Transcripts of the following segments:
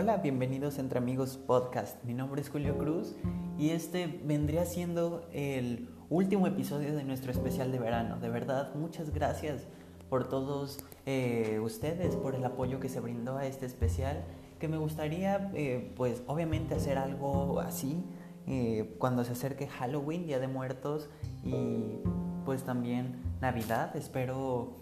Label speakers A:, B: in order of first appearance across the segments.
A: Hola, bienvenidos entre amigos podcast. Mi nombre es Julio Cruz y este vendría siendo el último episodio de nuestro especial de verano. De verdad, muchas gracias por todos eh, ustedes, por el apoyo que se brindó a este especial, que me gustaría, eh, pues obviamente hacer algo así eh, cuando se acerque Halloween, Día de Muertos y pues también Navidad. Espero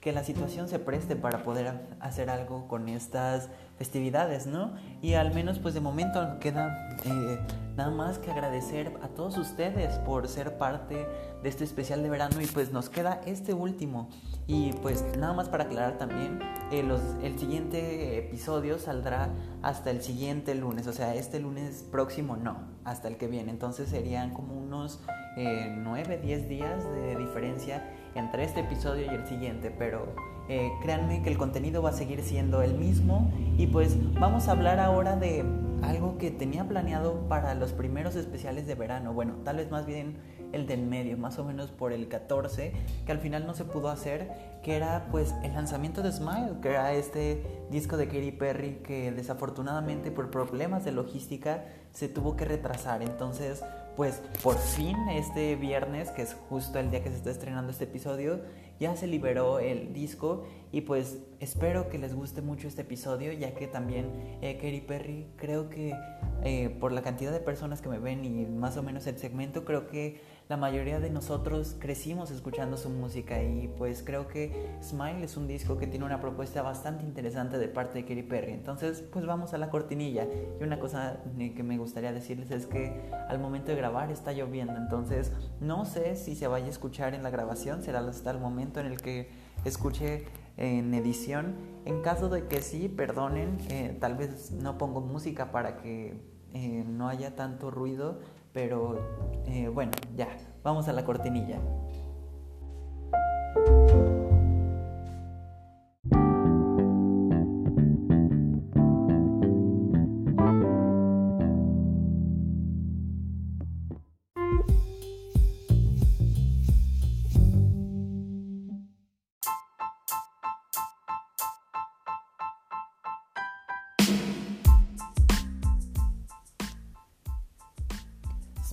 A: que la situación se preste para poder hacer algo con estas festividades, ¿no? Y al menos pues de momento queda eh, nada más que agradecer a todos ustedes por ser parte de este especial de verano y pues nos queda este último. Y pues nada más para aclarar también, eh, el siguiente episodio saldrá hasta el siguiente lunes, o sea, este lunes próximo no, hasta el que viene. Entonces serían como unos eh, 9, 10 días de diferencia entre este episodio y el siguiente, pero eh, créanme que el contenido va a seguir siendo el mismo y pues vamos a hablar ahora de algo que tenía planeado para los primeros especiales de verano, bueno, tal vez más bien el del medio, más o menos por el 14, que al final no se pudo hacer, que era pues el lanzamiento de Smile, que era este disco de Katy Perry que desafortunadamente por problemas de logística se tuvo que retrasar. Entonces, pues por fin este viernes, que es justo el día que se está estrenando este episodio, ya se liberó el disco y pues espero que les guste mucho este episodio ya que también eh, Perry creo que eh, por la cantidad de personas que me ven y más o menos el segmento creo que la mayoría de nosotros crecimos escuchando su música y pues creo que Smile es un disco que tiene una propuesta bastante interesante de parte de Katy Perry. Entonces pues vamos a la cortinilla y una cosa que me gustaría decirles es que al momento de grabar está lloviendo entonces no sé si se vaya a escuchar en la grabación, será hasta el momento en el que escuche en edición. En caso de que sí, perdonen, eh, tal vez no pongo música para que eh, no haya tanto ruido, pero eh, bueno, ya, vamos a la cortinilla.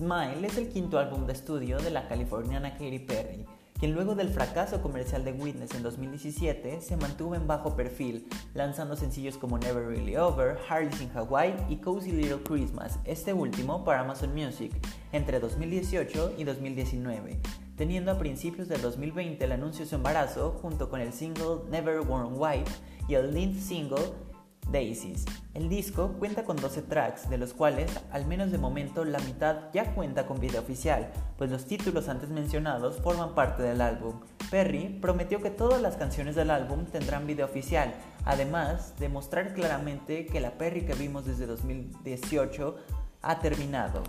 A: Smile es el quinto álbum de estudio de la californiana Katy Perry, quien luego del fracaso comercial de Witness en 2017 se mantuvo en bajo perfil, lanzando sencillos como Never Really Over, Harley's in Hawaii y Cozy Little Christmas, este último para Amazon Music, entre 2018 y 2019, teniendo a principios del 2020 el anuncio de su embarazo junto con el single Never Worn White y el lead single Daisies. El disco cuenta con 12 tracks, de los cuales, al menos de momento, la mitad ya cuenta con video oficial, pues los títulos antes mencionados forman parte del álbum. Perry prometió que todas las canciones del álbum tendrán video oficial, además de mostrar claramente que la Perry que vimos desde 2018 ha terminado.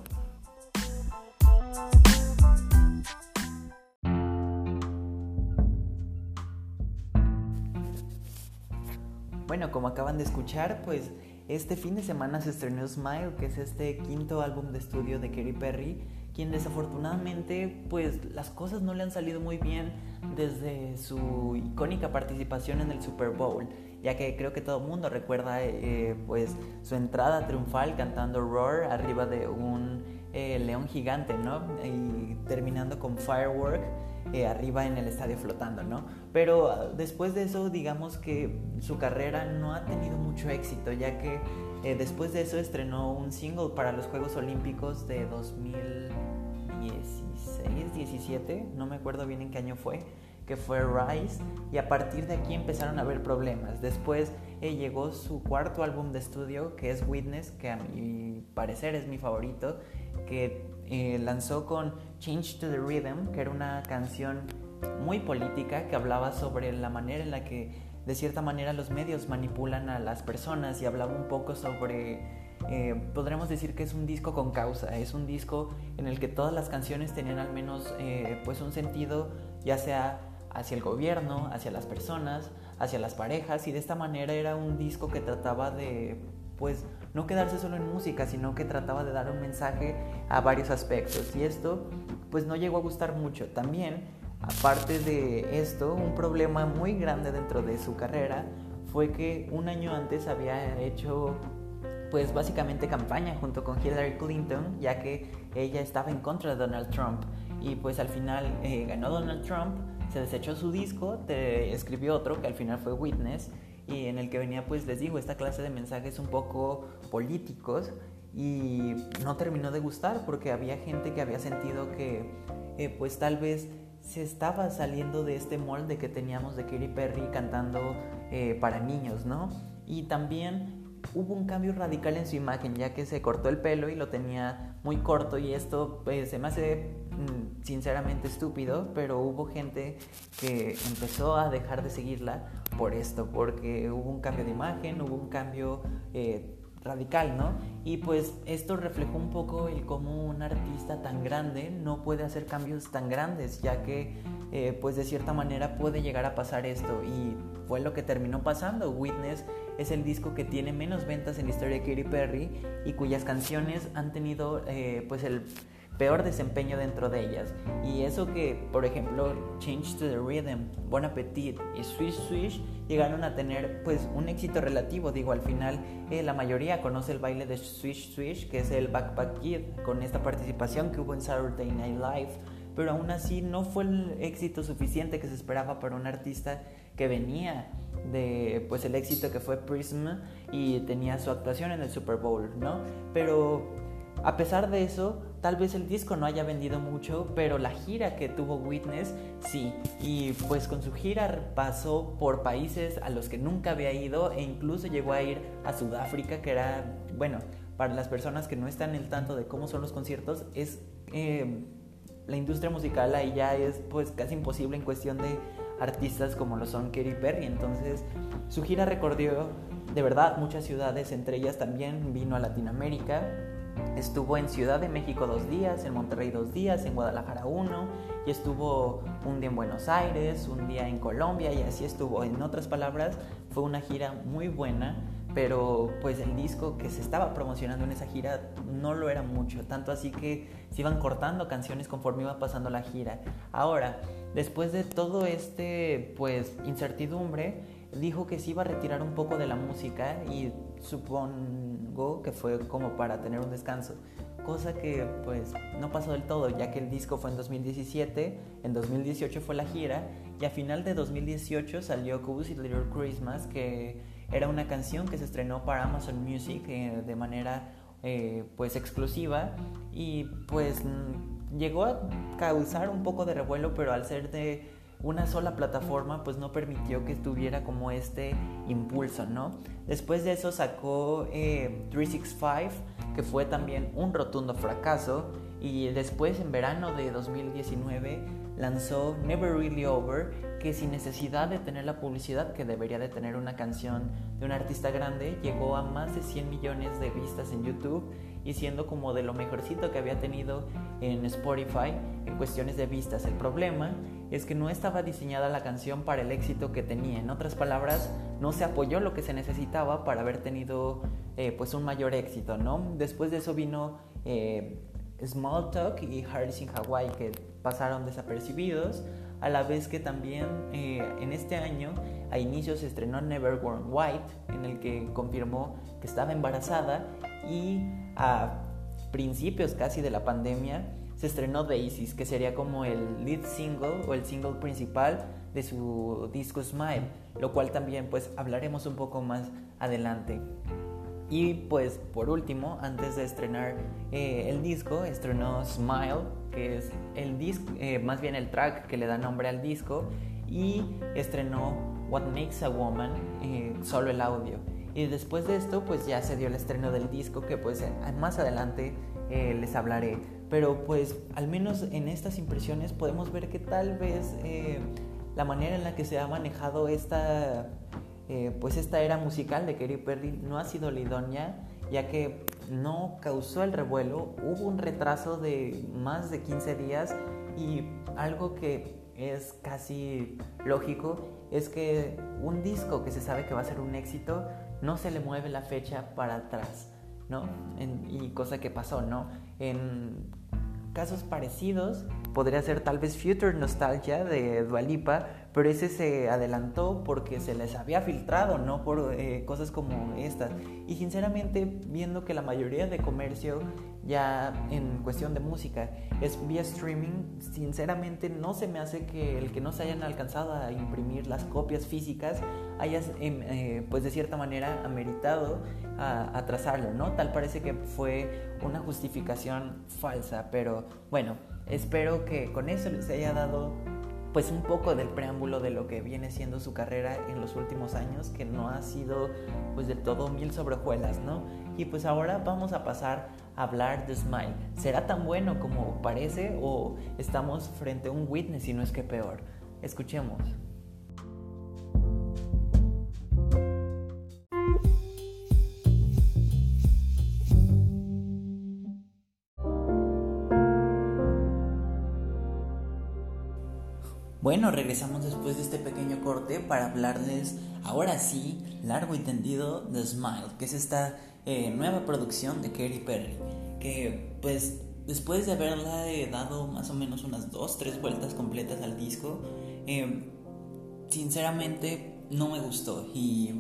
A: Bueno, como acaban de escuchar, pues este fin de semana se estrenó Smile, que es este quinto álbum de estudio de Katy Perry, quien desafortunadamente pues las cosas no le han salido muy bien desde su icónica participación en el Super Bowl, ya que creo que todo el mundo recuerda eh, pues su entrada triunfal cantando Roar arriba de un eh, león gigante, ¿no? Y terminando con Firework eh, arriba en el estadio flotando, ¿no? Pero ah, después de eso, digamos que su carrera no ha tenido mucho éxito, ya que eh, después de eso estrenó un single para los Juegos Olímpicos de 2016, 17, no me acuerdo bien en qué año fue, que fue Rise, y a partir de aquí empezaron a haber problemas. Después eh, llegó su cuarto álbum de estudio, que es Witness, que a mi parecer es mi favorito, que eh, lanzó con Change to the Rhythm, que era una canción muy política que hablaba sobre la manera en la que de cierta manera los medios manipulan a las personas y hablaba un poco sobre, eh, podremos decir que es un disco con causa, es un disco en el que todas las canciones tenían al menos eh, pues un sentido ya sea hacia el gobierno, hacia las personas, hacia las parejas y de esta manera era un disco que trataba de pues no quedarse solo en música, sino que trataba de dar un mensaje a varios aspectos. Y esto pues no llegó a gustar mucho. También, aparte de esto, un problema muy grande dentro de su carrera fue que un año antes había hecho pues básicamente campaña junto con Hillary Clinton, ya que ella estaba en contra de Donald Trump. Y pues al final eh, ganó Donald Trump, se desechó su disco, escribió otro que al final fue Witness, y en el que venía pues les digo esta clase de mensajes un poco políticos y no terminó de gustar porque había gente que había sentido que eh, pues tal vez se estaba saliendo de este molde que teníamos de Katy Perry cantando eh, para niños, ¿no? Y también hubo un cambio radical en su imagen, ya que se cortó el pelo y lo tenía muy corto y esto pues, se me hace mm, sinceramente estúpido, pero hubo gente que empezó a dejar de seguirla por esto, porque hubo un cambio de imagen, hubo un cambio eh, radical, ¿no? Y pues esto reflejó un poco el cómo un artista tan grande no puede hacer cambios tan grandes, ya que eh, pues de cierta manera puede llegar a pasar esto y fue lo que terminó pasando. Witness es el disco que tiene menos ventas en la historia de Katy Perry y cuyas canciones han tenido eh, pues el peor desempeño dentro de ellas. Y eso que, por ejemplo, Change to the Rhythm, Bon Appetit y Swish Swish llegaron a tener pues un éxito relativo. Digo, al final eh, la mayoría conoce el baile de Swish Swish, que es el Backpack Kid, con esta participación que hubo en Saturday Night Live. Pero aún así no fue el éxito suficiente que se esperaba para un artista que venía de pues el éxito que fue Prism y tenía su actuación en el Super Bowl, ¿no? Pero a pesar de eso, tal vez el disco no haya vendido mucho, pero la gira que tuvo Witness sí. Y pues con su gira pasó por países a los que nunca había ido e incluso llegó a ir a Sudáfrica, que era, bueno, para las personas que no están el tanto de cómo son los conciertos, es eh, la industria musical ahí ya es pues casi imposible en cuestión de artistas como lo son Katy Perry. Entonces su gira recorrió de verdad muchas ciudades, entre ellas también vino a Latinoamérica Estuvo en Ciudad de México dos días, en Monterrey dos días, en Guadalajara uno, y estuvo un día en Buenos Aires, un día en Colombia, y así estuvo. En otras palabras, fue una gira muy buena, pero pues el disco que se estaba promocionando en esa gira no lo era mucho, tanto así que se iban cortando canciones conforme iba pasando la gira. Ahora, después de todo este pues incertidumbre, dijo que se iba a retirar un poco de la música y supongo que fue como para tener un descanso, cosa que pues no pasó del todo, ya que el disco fue en 2017, en 2018 fue la gira y a final de 2018 salió Cozy Little Christmas, que era una canción que se estrenó para Amazon Music eh, de manera eh, pues exclusiva y pues llegó a causar un poco de revuelo, pero al ser de una sola plataforma pues no permitió que tuviera como este impulso, ¿no? Después de eso sacó 365, eh, que fue también un rotundo fracaso, y después en verano de 2019 lanzó Never Really Over, que sin necesidad de tener la publicidad que debería de tener una canción de un artista grande, llegó a más de 100 millones de vistas en YouTube y siendo como de lo mejorcito que había tenido en Spotify en cuestiones de vistas. El problema es que no estaba diseñada la canción para el éxito que tenía. En otras palabras, no se apoyó lo que se necesitaba para haber tenido eh, pues un mayor éxito, ¿no? Después de eso vino eh, Small Talk y Harris in Hawaii que pasaron desapercibidos, a la vez que también eh, en este año a inicios se estrenó Never Worn White, en el que confirmó que estaba embarazada y a principios casi de la pandemia se estrenó Daisies, que sería como el lead single o el single principal de su disco Smile, lo cual también pues hablaremos un poco más adelante. Y pues por último, antes de estrenar eh, el disco, estrenó Smile, que es el disco, eh, más bien el track que le da nombre al disco, y estrenó What Makes a Woman, eh, solo el audio. Y después de esto, pues ya se dio el estreno del disco que pues eh, más adelante eh, les hablaré. Pero pues al menos en estas impresiones podemos ver que tal vez eh, la manera en la que se ha manejado esta, pues esta era musical de Katy Perry no ha sido la idónea, ya que no causó el revuelo, hubo un retraso de más de 15 días y algo que es casi lógico es que un disco que se sabe que va a ser un éxito no se le mueve la fecha para atrás, ¿no? y cosa que pasó, ¿no? En casos parecidos podría ser tal vez Future Nostalgia de Dualipa, pero ese se adelantó porque se les había filtrado, no por eh, cosas como estas. Y sinceramente, viendo que la mayoría de comercio ya en cuestión de música es vía streaming, sinceramente no se me hace que el que no se hayan alcanzado a imprimir las copias físicas haya, em, eh, pues de cierta manera, ameritado a atrasarlo, ¿no? Tal parece que fue una justificación falsa, pero bueno, espero que con eso les haya dado pues un poco del preámbulo de lo que viene siendo su carrera en los últimos años, que no ha sido pues del todo mil sobrejuelas, ¿no? Y pues ahora vamos a pasar a hablar de Smile. ¿Será tan bueno como parece o estamos frente a un witness y no es que peor? Escuchemos. Bueno, regresamos después de este pequeño corte para hablarles, ahora sí, largo y tendido, de Smile, que es esta eh, nueva producción de Katy Perry, que pues después de haberla eh, dado más o menos unas dos, tres vueltas completas al disco, eh, sinceramente no me gustó y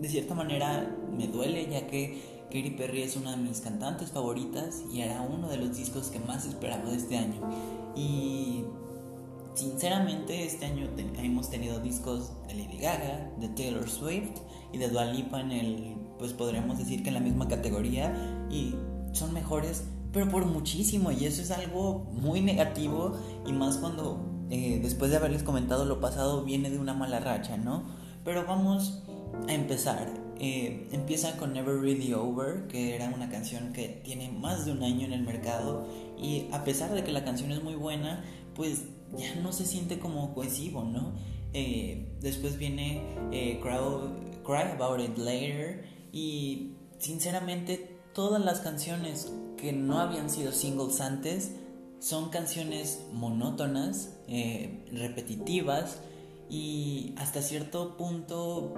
A: de cierta manera me duele ya que Katy Perry es una de mis cantantes favoritas y era uno de los discos que más esperaba de este año. Y Sinceramente, este año hemos tenido discos de Lady Gaga, de Taylor Swift y de Dua Lipa en el, pues podríamos decir que en la misma categoría y son mejores, pero por muchísimo y eso es algo muy negativo y más cuando eh, después de haberles comentado lo pasado viene de una mala racha, ¿no? Pero vamos a empezar. Eh, empieza con Never Really Over, que era una canción que tiene más de un año en el mercado y a pesar de que la canción es muy buena, pues ya no se siente como cohesivo, ¿no? Eh, después viene eh, Cry, About It Later y sinceramente todas las canciones que no habían sido singles antes son canciones monótonas, eh, repetitivas y hasta cierto punto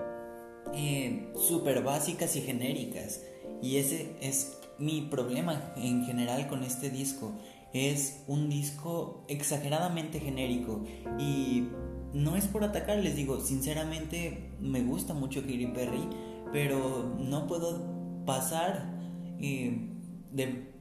A: súper básicas y genéricas. Y ese es mi problema en general con este disco es un disco exageradamente genérico y no es por atacar, les digo, sinceramente me gusta mucho Katy Perry, pero no puedo pasar eh, de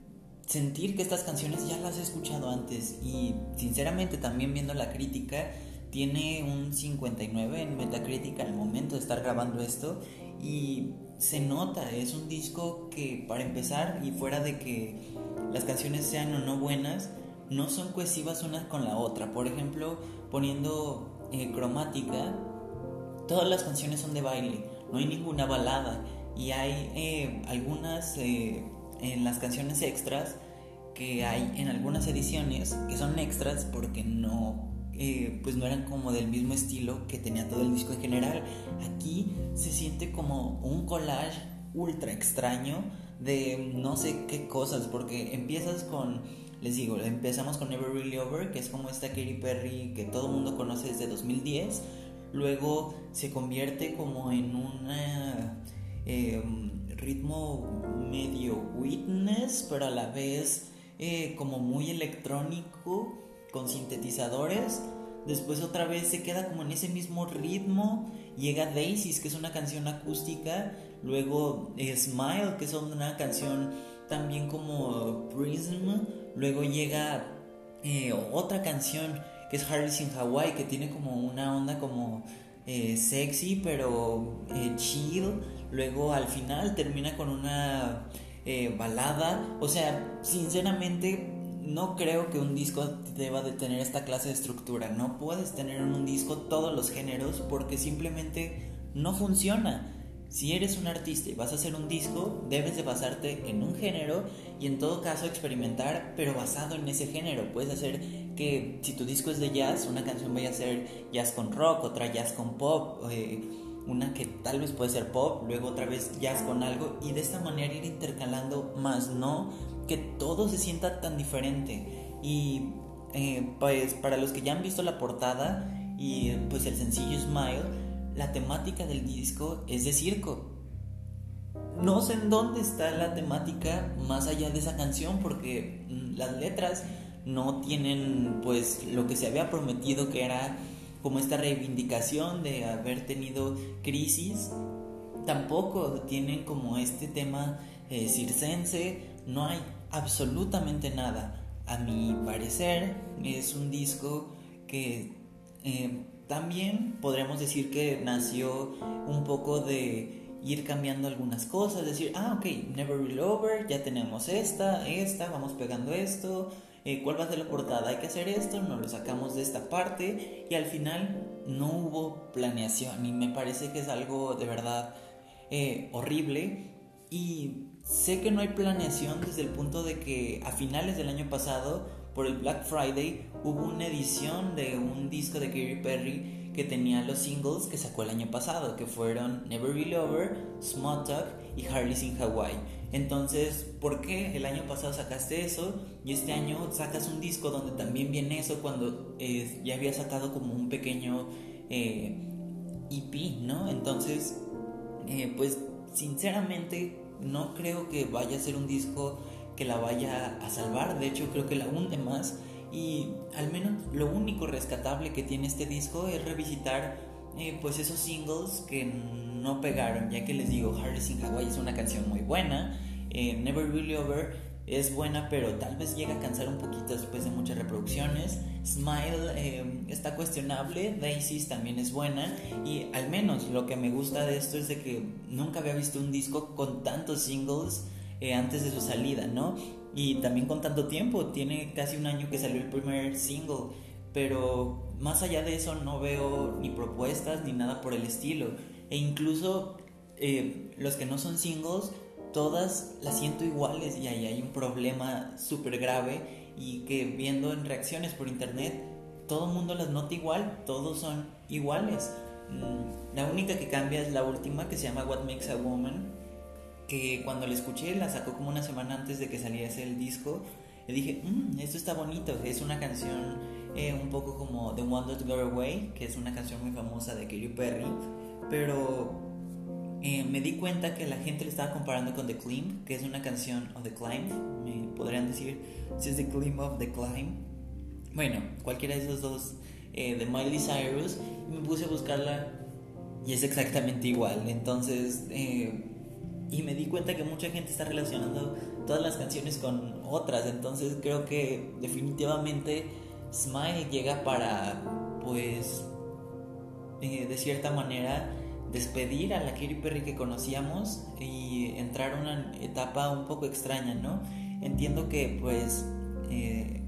A: sentir que estas canciones ya las he escuchado antes y sinceramente también viendo la crítica tiene un 59 en Metacritic al momento de estar grabando esto y se nota, es un disco que para empezar y fuera de que las canciones sean o no buenas, no son cohesivas una con la otra. Por ejemplo, poniendo eh, cromática, todas las canciones son de baile, no hay ninguna balada y hay eh, algunas eh, en las canciones extras que hay en algunas ediciones que son extras porque no pues no eran como del mismo estilo que tenía todo el disco en general. Aquí se siente como un collage ultra extraño de no sé qué cosas, porque empiezas con, les digo, empezamos con Never Really Over, que es como esta Katy Perry que todo mundo conoce desde 2010, luego se convierte como en un em, ritmo medio witness, pero a la vez eh, como muy electrónico, con sintetizadores, después otra vez se queda como en ese mismo ritmo, llega Daisies, que es una canción acústica, luego eh, Smile, que es una canción también como Prism, luego llega eh, otra canción que es Harris in Hawaii, que tiene como una onda como eh, sexy, pero chill, luego al final termina con una balada, o sea, sinceramente no creo que un disco deba de tener esta clase de estructura. No puedes tener en un disco todos los géneros porque simplemente no funciona. Si eres un artista y vas a hacer un disco, debes de basarte en un género y en todo caso experimentar, pero basado en ese género. Puedes hacer que si tu disco es de jazz, una canción vaya a ser jazz con rock, otra jazz con pop, eh, una que tal vez puede ser pop, luego otra vez jazz con algo y de esta manera ir intercalando, más no que todo se sienta tan diferente. Y eh, pues para los que ya han visto la portada y pues el sencillo Smile, la temática del disco es de circo. No sé en dónde está la temática más allá de esa canción porque mm, las letras no tienen pues lo que se había prometido que era como esta reivindicación de haber tenido crisis. Tampoco tienen como este tema eh, circense, no hay absolutamente nada. A mi parecer es un disco que eh, también podríamos decir que nació un poco de ir cambiando algunas cosas, decir, ah, ok, Never Real Over, ya tenemos esta, esta, vamos pegando esto, eh, ¿cuál va a ser la portada? Hay que hacer esto, nos lo sacamos de esta parte y al final no hubo planeación y me parece que es algo de verdad eh, horrible y sé que no hay planeación desde el punto de que a finales del año pasado, por el Black Friday, hubo una edición de un disco de Katy Perry que tenía los singles que sacó el año pasado, que fueron Never Be Over, Small Talk y Harley's in Hawaii. Entonces, ¿por qué el año pasado sacaste eso y este año sacas un disco donde también viene eso cuando eh, ya había sacado como un pequeño eh, EP, ¿no? Entonces, eh, pues sinceramente no creo que vaya a ser un disco que la vaya a salvar, de hecho creo que la hunde más. Y al menos lo único rescatable que tiene este disco es revisitar eh, pues esos singles que no pegaron, ya que les digo, Harris in Hawaii es una canción muy buena, eh, Never Really Over es buena, pero tal vez llega a cansar un poquito después de muchas reproducciones. Smile eh, está cuestionable, Daisies también es buena y al menos lo que me gusta de esto es de que nunca había visto un disco con tantos singles antes de su salida, ¿no? Y también con tanto tiempo, tiene casi un año que salió el primer single, pero más allá de eso no veo ni propuestas ni nada por el estilo. E incluso eh, los que no son singles, todas las siento iguales y ahí hay un problema súper grave y que viendo en reacciones por internet, todo el mundo las nota igual, todos son iguales. Mm, la única que cambia es la última que se llama What Makes a Woman, que cuando la escuché la sacó como una semana antes de que saliese el disco y dije, mmm, esto está bonito, es una canción eh, un poco como The One That Got Away, que es una canción muy famosa de Katy Perry, pero eh, me di cuenta que la gente le estaba comparando con The Climb, que es una canción, o The Climb, me podrían decir si es The Climb of The Climb. Bueno, cualquiera de esos dos eh, de Miley Cyrus, me puse a buscarla y es exactamente igual. Entonces, eh, y me di cuenta que mucha gente está relacionando todas las canciones con otras, entonces creo que definitivamente Smile llega para, pues, de cierta manera despedir a la Katy Perry que conocíamos y entrar a una etapa un poco extraña, ¿no? Entiendo que pues eh,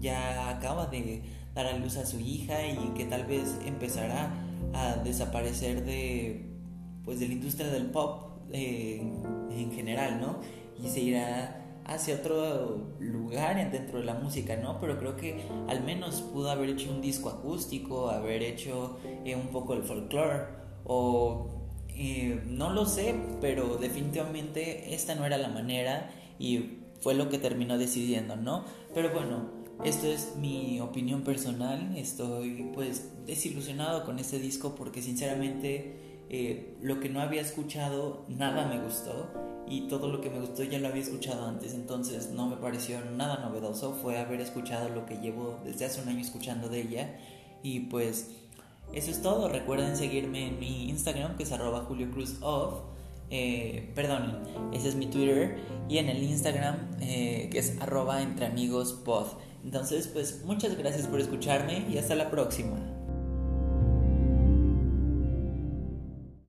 A: ya acaba de dar a luz a su hija y que tal vez empezará a desaparecer de pues de la industria del pop en general, ¿no? Y se irá hacia otro lugar dentro de la música, ¿no? Pero creo que al menos pudo haber hecho un disco acústico, haber hecho eh, un poco el folclore o eh, no lo sé, pero definitivamente esta no era la manera y fue lo que terminó decidiendo, ¿no? Pero bueno, esto es mi opinión personal, estoy pues desilusionado con este disco porque sinceramente eh, lo que no había escuchado, nada me gustó y todo lo que me gustó ya lo había escuchado antes, entonces no me pareció nada novedoso, fue haber escuchado lo que llevo desde hace un año escuchando de ella y pues eso es todo, recuerden seguirme en mi Instagram que es arroba Julio Cruz Off. Eh, ese es mi Twitter y en el Instagram eh, que es arroba entre amigos pod. Entonces, pues muchas gracias por escucharme y hasta la próxima.